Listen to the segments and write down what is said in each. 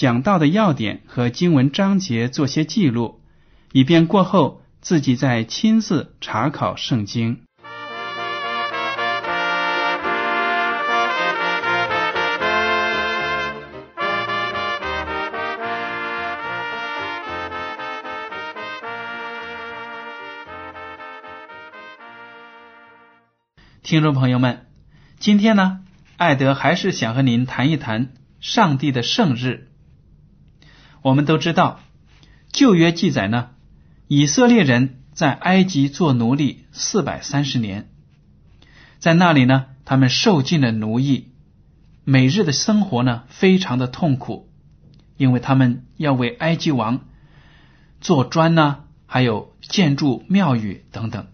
讲到的要点和经文章节做些记录，以便过后自己再亲自查考圣经。听众朋友们，今天呢，艾德还是想和您谈一谈上帝的圣日。我们都知道，旧约记载呢，以色列人在埃及做奴隶四百三十年，在那里呢，他们受尽了奴役，每日的生活呢，非常的痛苦，因为他们要为埃及王做砖呢，还有建筑庙宇等等，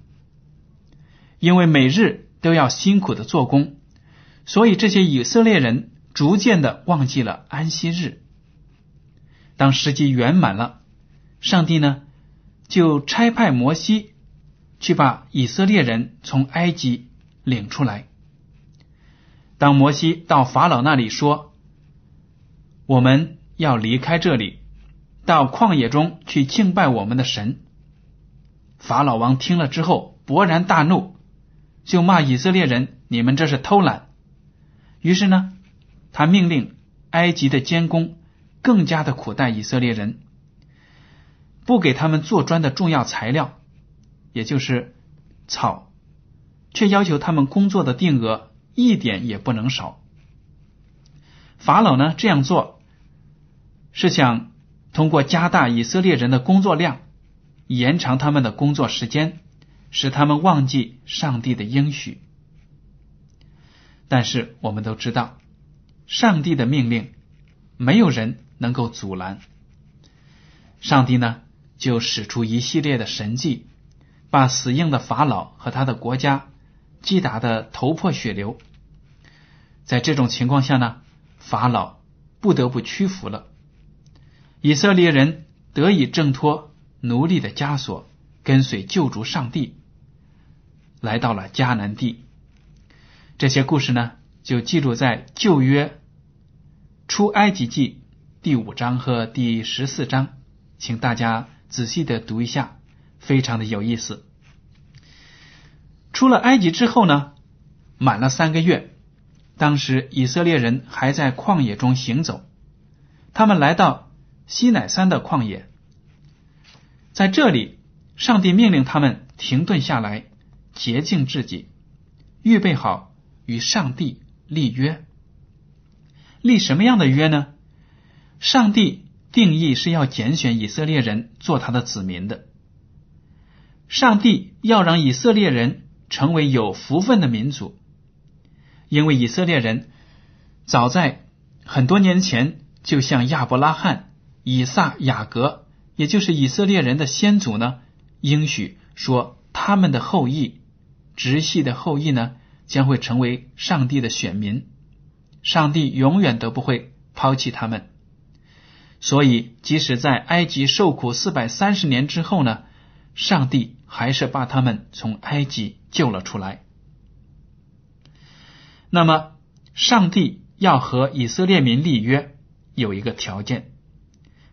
因为每日。都要辛苦的做工，所以这些以色列人逐渐的忘记了安息日。当时机圆满了，上帝呢就差派摩西去把以色列人从埃及领出来。当摩西到法老那里说：“我们要离开这里，到旷野中去敬拜我们的神。”法老王听了之后勃然大怒。就骂以色列人：“你们这是偷懒。”于是呢，他命令埃及的监工更加的苦待以色列人，不给他们做砖的重要材料，也就是草，却要求他们工作的定额一点也不能少。法老呢这样做，是想通过加大以色列人的工作量，延长他们的工作时间。使他们忘记上帝的应许，但是我们都知道，上帝的命令没有人能够阻拦。上帝呢，就使出一系列的神迹，把死硬的法老和他的国家击打的头破血流。在这种情况下呢，法老不得不屈服了，以色列人得以挣脱奴隶的枷锁。跟随救主上帝，来到了迦南地。这些故事呢，就记录在旧约出埃及记第五章和第十四章，请大家仔细的读一下，非常的有意思。出了埃及之后呢，满了三个月，当时以色列人还在旷野中行走，他们来到西乃山的旷野，在这里。上帝命令他们停顿下来，洁净自己，预备好与上帝立约。立什么样的约呢？上帝定义是要拣选以色列人做他的子民的。上帝要让以色列人成为有福分的民族，因为以色列人早在很多年前就像亚伯拉罕、以撒、雅各，也就是以色列人的先祖呢。应许说，他们的后裔，直系的后裔呢，将会成为上帝的选民，上帝永远都不会抛弃他们。所以，即使在埃及受苦四百三十年之后呢，上帝还是把他们从埃及救了出来。那么，上帝要和以色列民立约，有一个条件，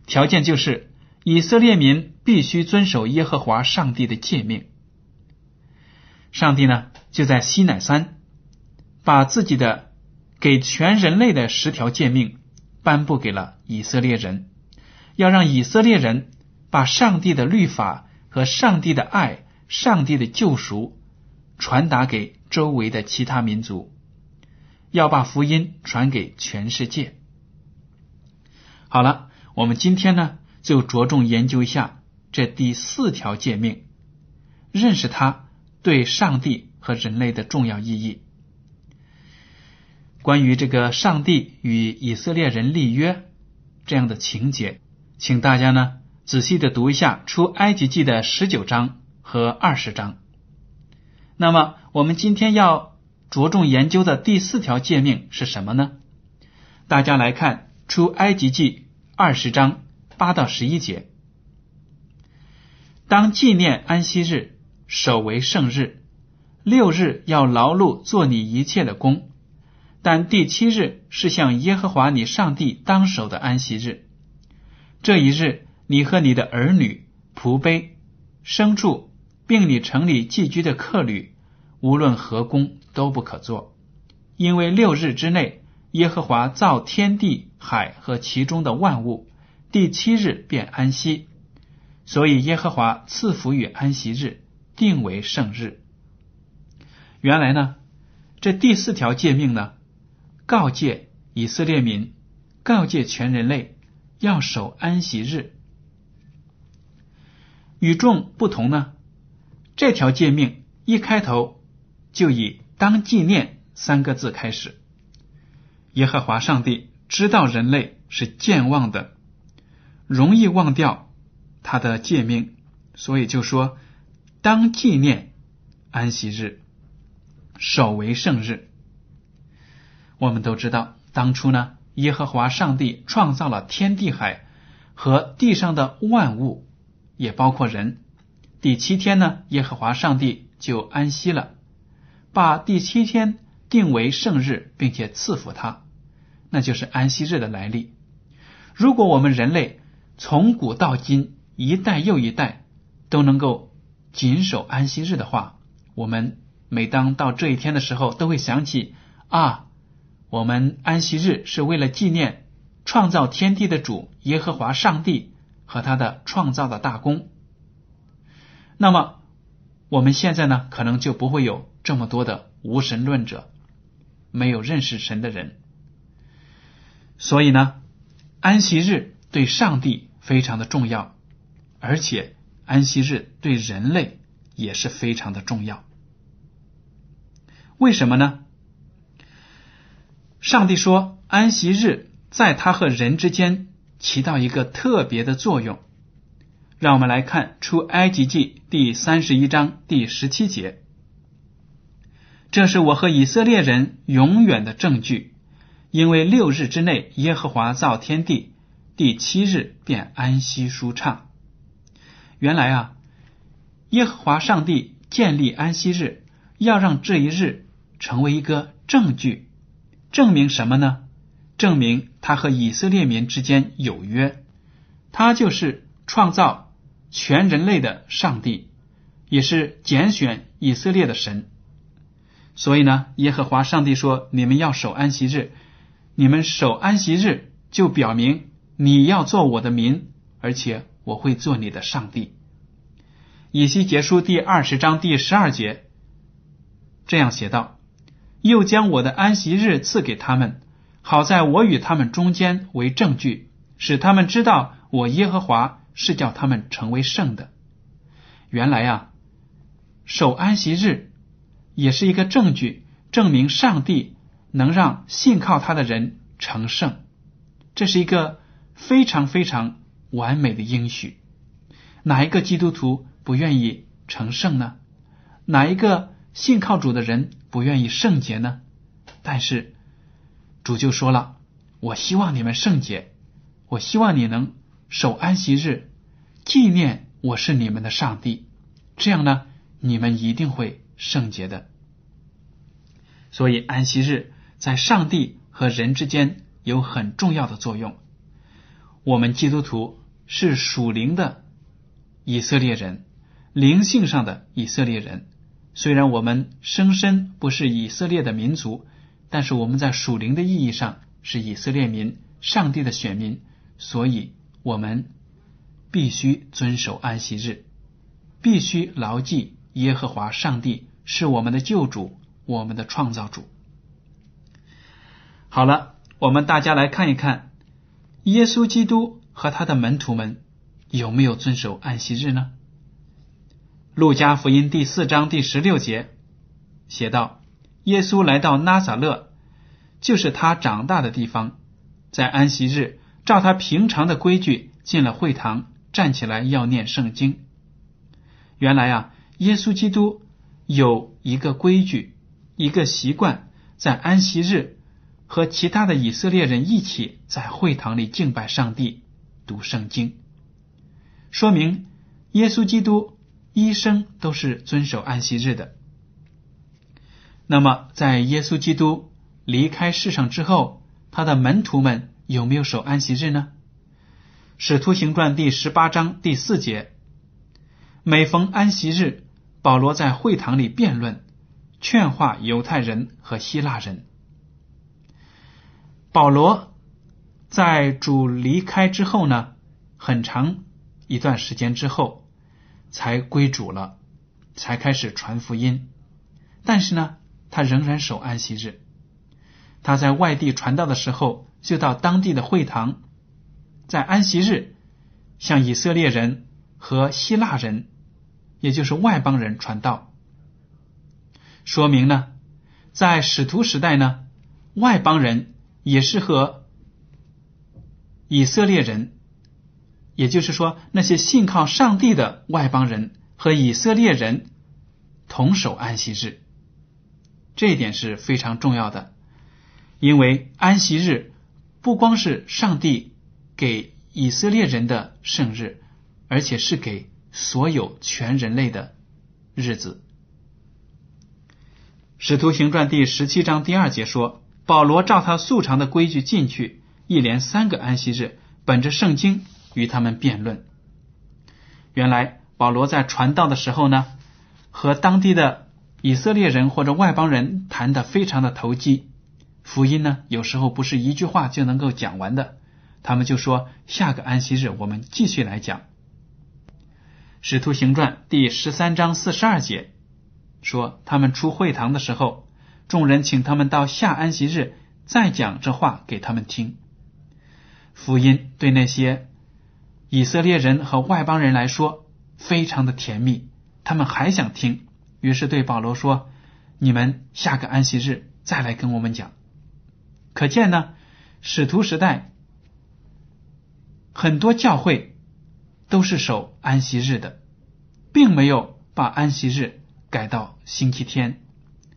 条件就是。以色列民必须遵守耶和华上帝的诫命。上帝呢，就在西乃山把自己的给全人类的十条诫命颁布给了以色列人，要让以色列人把上帝的律法和上帝的爱、上帝的救赎传达给周围的其他民族，要把福音传给全世界。好了，我们今天呢就着重研究一下这第四条诫命，认识它对上帝和人类的重要意义。关于这个上帝与以色列人立约这样的情节，请大家呢仔细的读一下《出埃及记》的十九章和二十章。那么，我们今天要着重研究的第四条诫命是什么呢？大家来看《出埃及记》二十章八到十一节：当纪念安息日，守为圣日，六日要劳碌做你一切的工。但第七日是向耶和华你上帝当守的安息日，这一日你和你的儿女、仆婢、牲畜，并你城里寄居的客旅，无论何工都不可做，因为六日之内耶和华造天地海和其中的万物，第七日便安息，所以耶和华赐福于安息日，定为圣日。原来呢，这第四条诫命呢。告诫以色列民，告诫全人类要守安息日。与众不同呢，这条诫命一开头就以“当纪念”三个字开始。耶和华上帝知道人类是健忘的，容易忘掉他的诫命，所以就说：“当纪念安息日，守为圣日。”我们都知道，当初呢，耶和华上帝创造了天地海和地上的万物，也包括人。第七天呢，耶和华上帝就安息了，把第七天定为圣日，并且赐福他，那就是安息日的来历。如果我们人类从古到今一代又一代都能够谨守安息日的话，我们每当到这一天的时候，都会想起啊。我们安息日是为了纪念创造天地的主耶和华上帝和他的创造的大功。那么我们现在呢，可能就不会有这么多的无神论者，没有认识神的人。所以呢，安息日对上帝非常的重要，而且安息日对人类也是非常的重要。为什么呢？上帝说：“安息日在他和人之间起到一个特别的作用。”让我们来看《出埃及记》第三十一章第十七节：“这是我和以色列人永远的证据，因为六日之内耶和华造天地，第七日便安息舒畅。”原来啊，耶和华上帝建立安息日，要让这一日成为一个证据。证明什么呢？证明他和以色列民之间有约，他就是创造全人类的上帝，也是拣选以色列的神。所以呢，耶和华上帝说：“你们要守安息日，你们守安息日，就表明你要做我的民，而且我会做你的上帝。”以西结书第二十章第十二节这样写道。又将我的安息日赐给他们，好在我与他们中间为证据，使他们知道我耶和华是叫他们成为圣的。原来啊，守安息日也是一个证据，证明上帝能让信靠他的人成圣。这是一个非常非常完美的应许。哪一个基督徒不愿意成圣呢？哪一个信靠主的人？不愿意圣洁呢，但是主就说了：“我希望你们圣洁，我希望你能守安息日，纪念我是你们的上帝。这样呢，你们一定会圣洁的。所以安息日在上帝和人之间有很重要的作用。我们基督徒是属灵的以色列人，灵性上的以色列人。”虽然我们生身不是以色列的民族，但是我们在属灵的意义上是以色列民，上帝的选民，所以我们必须遵守安息日，必须牢记耶和华上帝是我们的救主，我们的创造主。好了，我们大家来看一看，耶稣基督和他的门徒们有没有遵守安息日呢？路加福音第四章第十六节写道：“耶稣来到拉撒勒，就是他长大的地方，在安息日，照他平常的规矩进了会堂，站起来要念圣经。原来啊，耶稣基督有一个规矩，一个习惯，在安息日。”和其他的以色列人一起在会堂里敬拜上帝、读圣经，说明耶稣基督一生都是遵守安息日的。那么，在耶稣基督离开世上之后，他的门徒们有没有守安息日呢？使徒行传第十八章第四节，每逢安息日，保罗在会堂里辩论、劝化犹太人和希腊人。保罗在主离开之后呢，很长一段时间之后才归主了，才开始传福音。但是呢，他仍然守安息日。他在外地传道的时候，就到当地的会堂，在安息日向以色列人和希腊人，也就是外邦人传道。说明呢，在使徒时代呢，外邦人。也是和以色列人，也就是说那些信靠上帝的外邦人和以色列人同守安息日，这一点是非常重要的。因为安息日不光是上帝给以色列人的圣日，而且是给所有全人类的日子。使徒行传第十七章第二节说。保罗照他素常的规矩进去，一连三个安息日，本着圣经与他们辩论。原来保罗在传道的时候呢，和当地的以色列人或者外邦人谈的非常的投机。福音呢，有时候不是一句话就能够讲完的。他们就说下个安息日我们继续来讲。使徒行传第十三章四十二节说，他们出会堂的时候。众人请他们到下安息日再讲这话给他们听。福音对那些以色列人和外邦人来说非常的甜蜜，他们还想听，于是对保罗说：“你们下个安息日再来跟我们讲。”可见呢，使徒时代很多教会都是守安息日的，并没有把安息日改到星期天。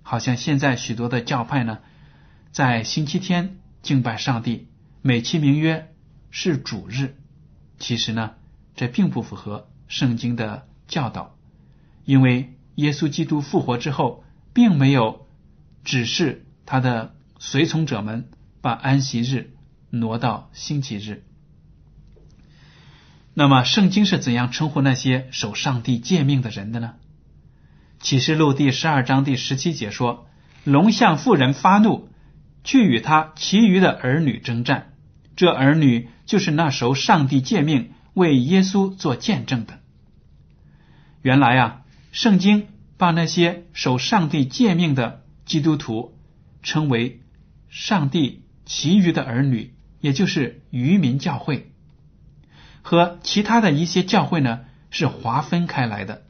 好像现在许多的教派呢，在星期天敬拜上帝，美其名曰是主日。其实呢，这并不符合圣经的教导，因为耶稣基督复活之后，并没有指示他的随从者们把安息日挪到星期日。那么，圣经是怎样称呼那些守上帝诫命的人的呢？启示录第十二章第十七节说：“龙向妇人发怒，去与他其余的儿女征战。这儿女就是那时候上帝诫命为耶稣做见证的。原来啊，圣经把那些守上帝诫命的基督徒称为上帝其余的儿女，也就是渔民教会，和其他的一些教会呢是划分开来的。”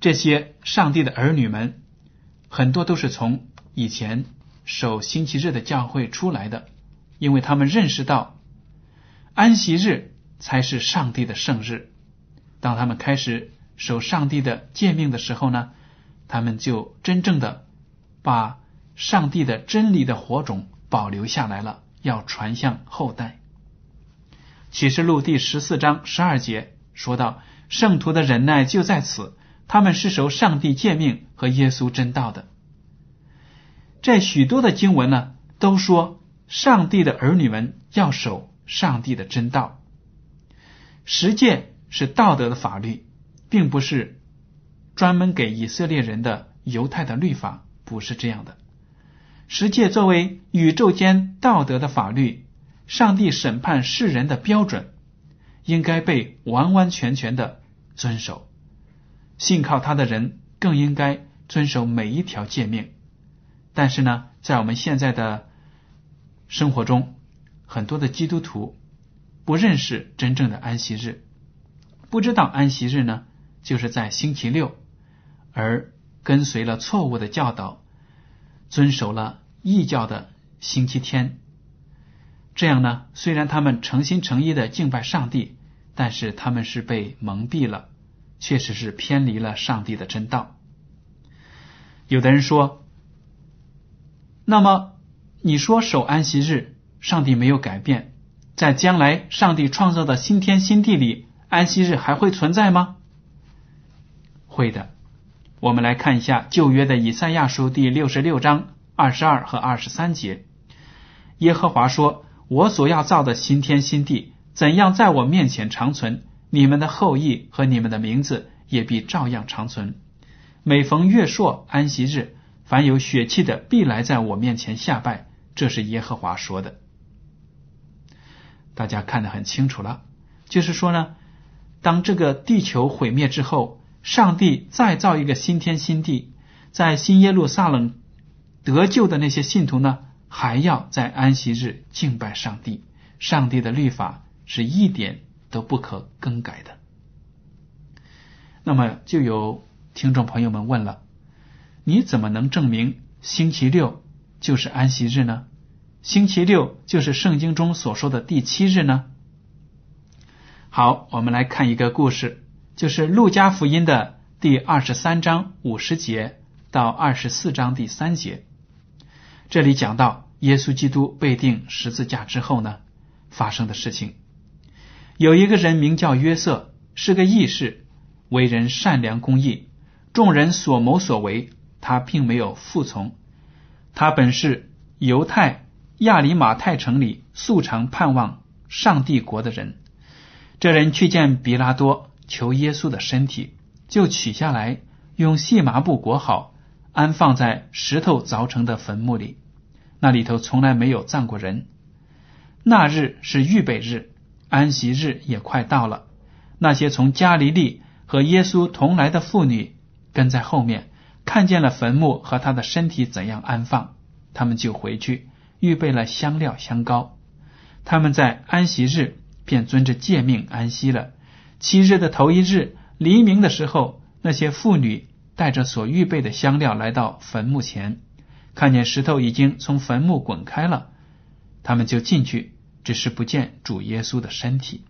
这些上帝的儿女们，很多都是从以前守星期日的教会出来的，因为他们认识到安息日才是上帝的圣日。当他们开始守上帝的诫命的时候呢，他们就真正的把上帝的真理的火种保留下来了，要传向后代。启示录第十四章十二节说到，圣徒的忍耐就在此。他们是守上帝诫命和耶稣真道的，在许多的经文呢，都说上帝的儿女们要守上帝的真道。十诫是道德的法律，并不是专门给以色列人的犹太的律法，不是这样的。十诫作为宇宙间道德的法律，上帝审判世人的标准，应该被完完全全的遵守，信靠他的人更应该遵守每一条诫命。但是呢，在我们现在的生活中，很多的基督徒不认识真正的安息日，不知道安息日呢就是在星期六，而跟随了错误的教导，遵守了异教的星期天。这样呢，虽然他们诚心诚意的敬拜上帝，但是他们是被蒙蔽了，确实是偏离了上帝的真道。有的人说。那么你说守安息日，上帝没有改变，在将来上帝创造的新天新地里，安息日还会存在吗？会的。我们来看一下旧约的以赛亚书第六十六章二十二和二十三节。耶和华说：“我所要造的新天新地，怎样在我面前长存，你们的后裔和你们的名字也必照样长存。每逢月朔安息日。”凡有血气的，必来在我面前下拜。这是耶和华说的。大家看得很清楚了，就是说呢，当这个地球毁灭之后，上帝再造一个新天新地，在新耶路撒冷得救的那些信徒呢，还要在安息日敬拜上帝。上帝的律法是一点都不可更改的。那么，就有听众朋友们问了。你怎么能证明星期六就是安息日呢？星期六就是圣经中所说的第七日呢？好，我们来看一个故事，就是路加福音的第二十三章五十节到二十四章第三节。这里讲到耶稣基督被钉十字架之后呢，发生的事情。有一个人名叫约瑟，是个义士，为人善良公义，众人所谋所为。他并没有服从，他本是犹太亚里马太城里素常盼望上帝国的人。这人去见比拉多，求耶稣的身体，就取下来，用细麻布裹好，安放在石头凿成的坟墓里。那里头从来没有葬过人。那日是预备日，安息日也快到了。那些从加利利和耶稣同来的妇女跟在后面。看见了坟墓和他的身体怎样安放，他们就回去预备了香料香膏。他们在安息日便遵着诫命安息了。七日的头一日黎明的时候，那些妇女带着所预备的香料来到坟墓前，看见石头已经从坟墓滚开了，他们就进去，只是不见主耶稣的身体。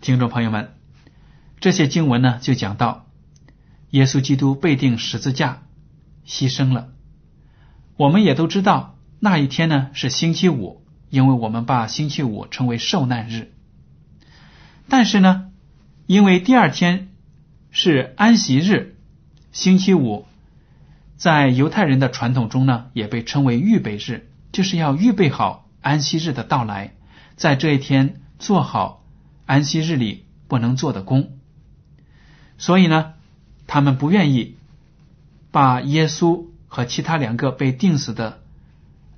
听众朋友们，这些经文呢，就讲到。耶稣基督被钉十字架，牺牲了。我们也都知道那一天呢是星期五，因为我们把星期五称为受难日。但是呢，因为第二天是安息日，星期五在犹太人的传统中呢也被称为预备日，就是要预备好安息日的到来，在这一天做好安息日里不能做的工。所以呢。他们不愿意把耶稣和其他两个被钉死的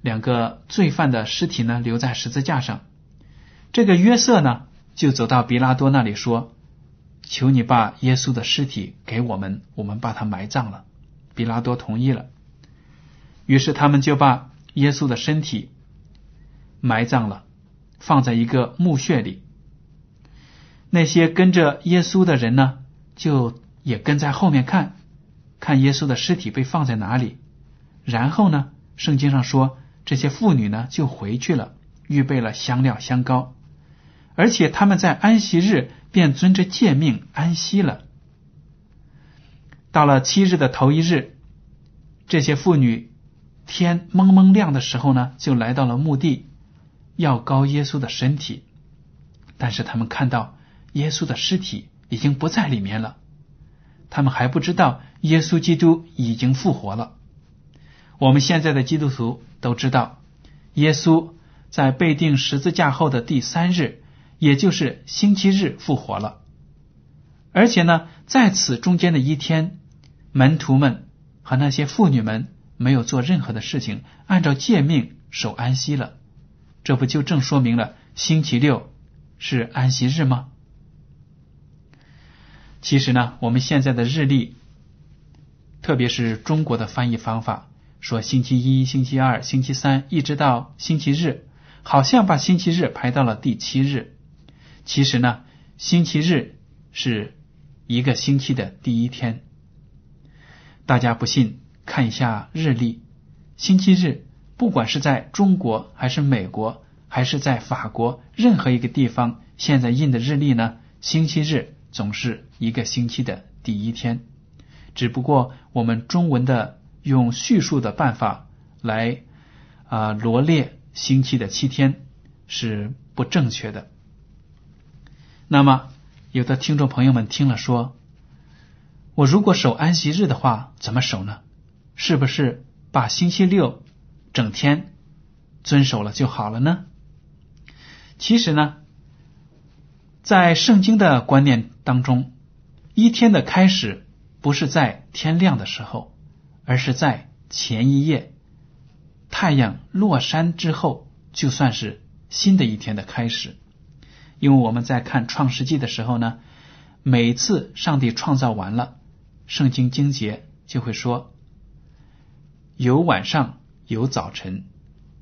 两个罪犯的尸体呢留在十字架上。这个约瑟呢就走到比拉多那里说：“求你把耶稣的尸体给我们，我们把他埋葬了。”比拉多同意了。于是他们就把耶稣的身体埋葬了，放在一个墓穴里。那些跟着耶稣的人呢就。也跟在后面看，看耶稣的尸体被放在哪里。然后呢，圣经上说，这些妇女呢就回去了，预备了香料香膏，而且他们在安息日便遵着诫命安息了。到了七日的头一日，这些妇女天蒙蒙亮的时候呢，就来到了墓地，要高耶稣的身体，但是他们看到耶稣的尸体已经不在里面了。他们还不知道耶稣基督已经复活了。我们现在的基督徒都知道，耶稣在被钉十字架后的第三日，也就是星期日复活了。而且呢，在此中间的一天，门徒们和那些妇女们没有做任何的事情，按照诫命守安息了。这不就正说明了星期六是安息日吗？其实呢，我们现在的日历，特别是中国的翻译方法，说星期一、星期二、星期三，一直到星期日，好像把星期日排到了第七日。其实呢，星期日是一个星期的第一天。大家不信，看一下日历，星期日，不管是在中国还是美国，还是在法国任何一个地方，现在印的日历呢，星期日。总是一个星期的第一天，只不过我们中文的用叙述的办法来啊罗列星期的七天是不正确的。那么，有的听众朋友们听了说：“我如果守安息日的话，怎么守呢？是不是把星期六整天遵守了就好了呢？”其实呢。在圣经的观念当中，一天的开始不是在天亮的时候，而是在前一夜太阳落山之后，就算是新的一天的开始。因为我们在看创世纪的时候呢，每次上帝创造完了，圣经经节就会说有晚上有早晨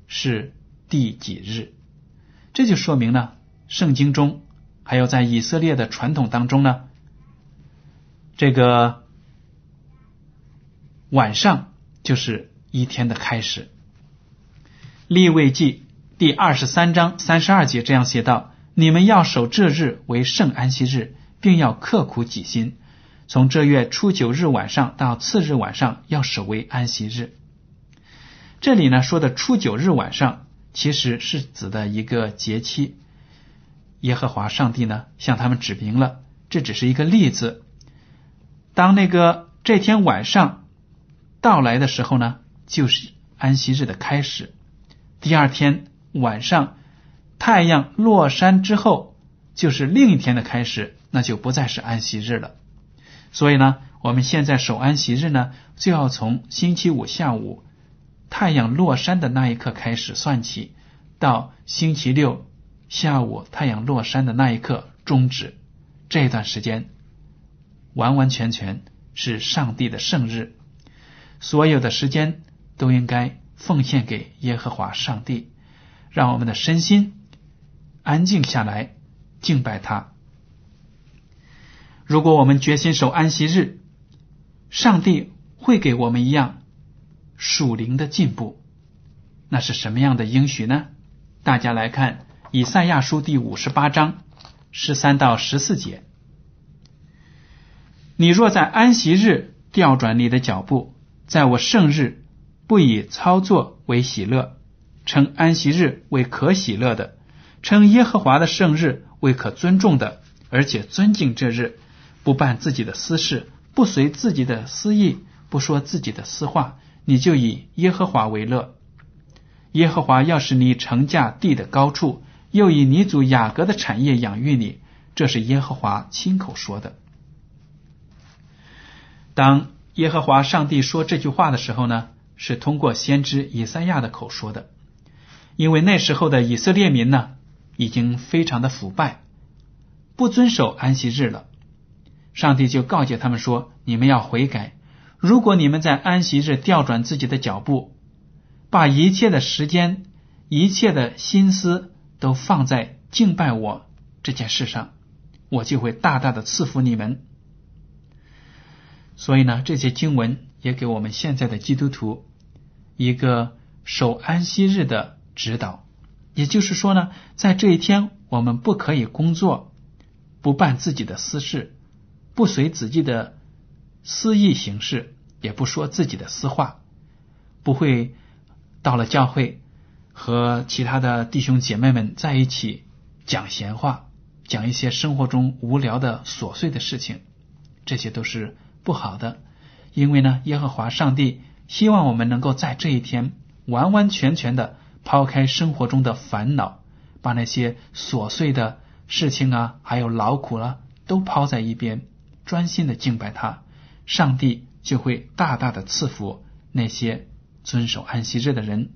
是第几日，这就说明了圣经中。还有在以色列的传统当中呢，这个晚上就是一天的开始。立位记第二十三章三十二节这样写道：“你们要守这日为圣安息日，并要刻苦己心，从这月初九日晚上到次日晚上要守为安息日。”这里呢说的初九日晚上，其实是指的一个节期。耶和华上帝呢，向他们指明了，这只是一个例子。当那个这天晚上到来的时候呢，就是安息日的开始。第二天晚上太阳落山之后，就是另一天的开始，那就不再是安息日了。所以呢，我们现在守安息日呢，就要从星期五下午太阳落山的那一刻开始算起，到星期六。下午太阳落山的那一刻终止，这段时间完完全全是上帝的圣日，所有的时间都应该奉献给耶和华上帝，让我们的身心安静下来敬拜他。如果我们决心守安息日，上帝会给我们一样属灵的进步，那是什么样的应许呢？大家来看。以赛亚书第五十八章十三到十四节：你若在安息日调转你的脚步，在我圣日不以操作为喜乐，称安息日为可喜乐的，称耶和华的圣日为可尊重的，而且尊敬这日，不办自己的私事，不随自己的私意，不说自己的私话，你就以耶和华为乐。耶和华要使你成驾地的高处。又以你祖雅各的产业养育你，这是耶和华亲口说的。当耶和华上帝说这句话的时候呢，是通过先知以赛亚的口说的。因为那时候的以色列民呢，已经非常的腐败，不遵守安息日了。上帝就告诫他们说：“你们要悔改，如果你们在安息日调转自己的脚步，把一切的时间、一切的心思。”都放在敬拜我这件事上，我就会大大的赐福你们。所以呢，这些经文也给我们现在的基督徒一个守安息日的指导。也就是说呢，在这一天，我们不可以工作，不办自己的私事，不随自己的私意行事，也不说自己的私话，不会到了教会。和其他的弟兄姐妹们在一起讲闲话，讲一些生活中无聊的琐碎的事情，这些都是不好的。因为呢，耶和华上帝希望我们能够在这一天完完全全的抛开生活中的烦恼，把那些琐碎的事情啊，还有劳苦了，都抛在一边，专心的敬拜他，上帝就会大大的赐福那些遵守安息日的人。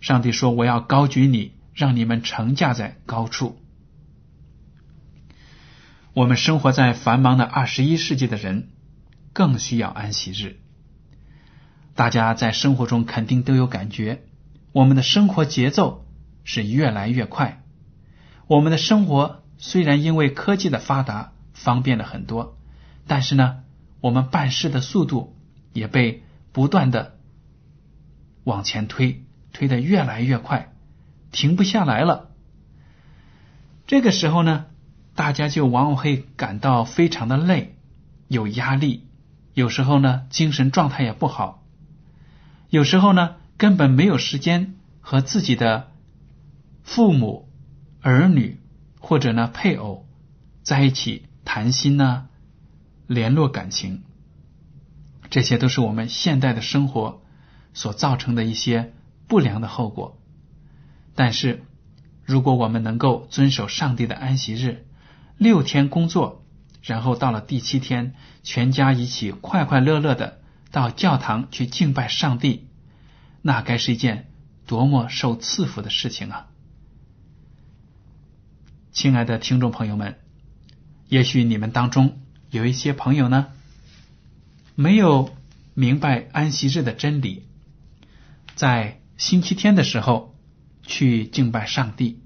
上帝说：“我要高举你，让你们乘驾在高处。”我们生活在繁忙的二十一世纪的人更需要安息日。大家在生活中肯定都有感觉，我们的生活节奏是越来越快。我们的生活虽然因为科技的发达方便了很多，但是呢，我们办事的速度也被不断的往前推，推得越来越快，停不下来了。这个时候呢？大家就往往会感到非常的累，有压力，有时候呢精神状态也不好，有时候呢根本没有时间和自己的父母、儿女或者呢配偶在一起谈心呢，联络感情，这些都是我们现代的生活所造成的一些不良的后果。但是，如果我们能够遵守上帝的安息日，六天工作，然后到了第七天，全家一起快快乐乐的到教堂去敬拜上帝，那该是一件多么受赐福的事情啊！亲爱的听众朋友们，也许你们当中有一些朋友呢，没有明白安息日的真理，在星期天的时候去敬拜上帝，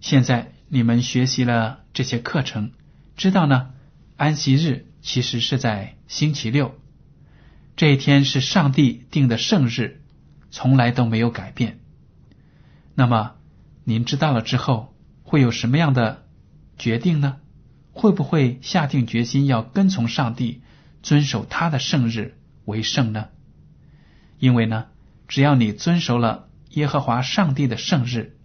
现在。你们学习了这些课程，知道呢？安息日其实是在星期六，这一天是上帝定的圣日，从来都没有改变。那么您知道了之后，会有什么样的决定呢？会不会下定决心要跟从上帝，遵守他的圣日为圣呢？因为呢，只要你遵守了耶和华上帝的圣日。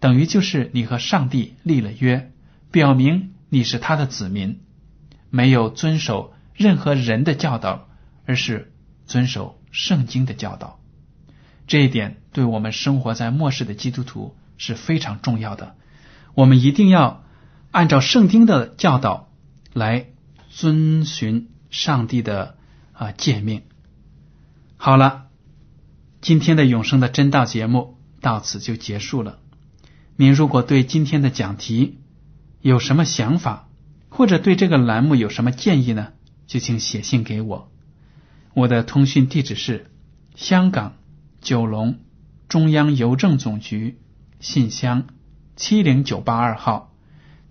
等于就是你和上帝立了约，表明你是他的子民，没有遵守任何人的教导，而是遵守圣经的教导。这一点对我们生活在末世的基督徒是非常重要的。我们一定要按照圣经的教导来遵循上帝的啊诫命。好了，今天的永生的真道节目到此就结束了。您如果对今天的讲题有什么想法，或者对这个栏目有什么建议呢？就请写信给我。我的通讯地址是香港九龙中央邮政总局信箱七零九八二号，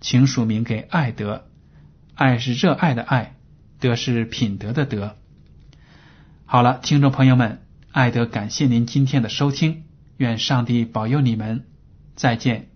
请署名给爱德。爱是热爱的爱，德是品德的德。好了，听众朋友们，爱德感谢您今天的收听，愿上帝保佑你们。再见。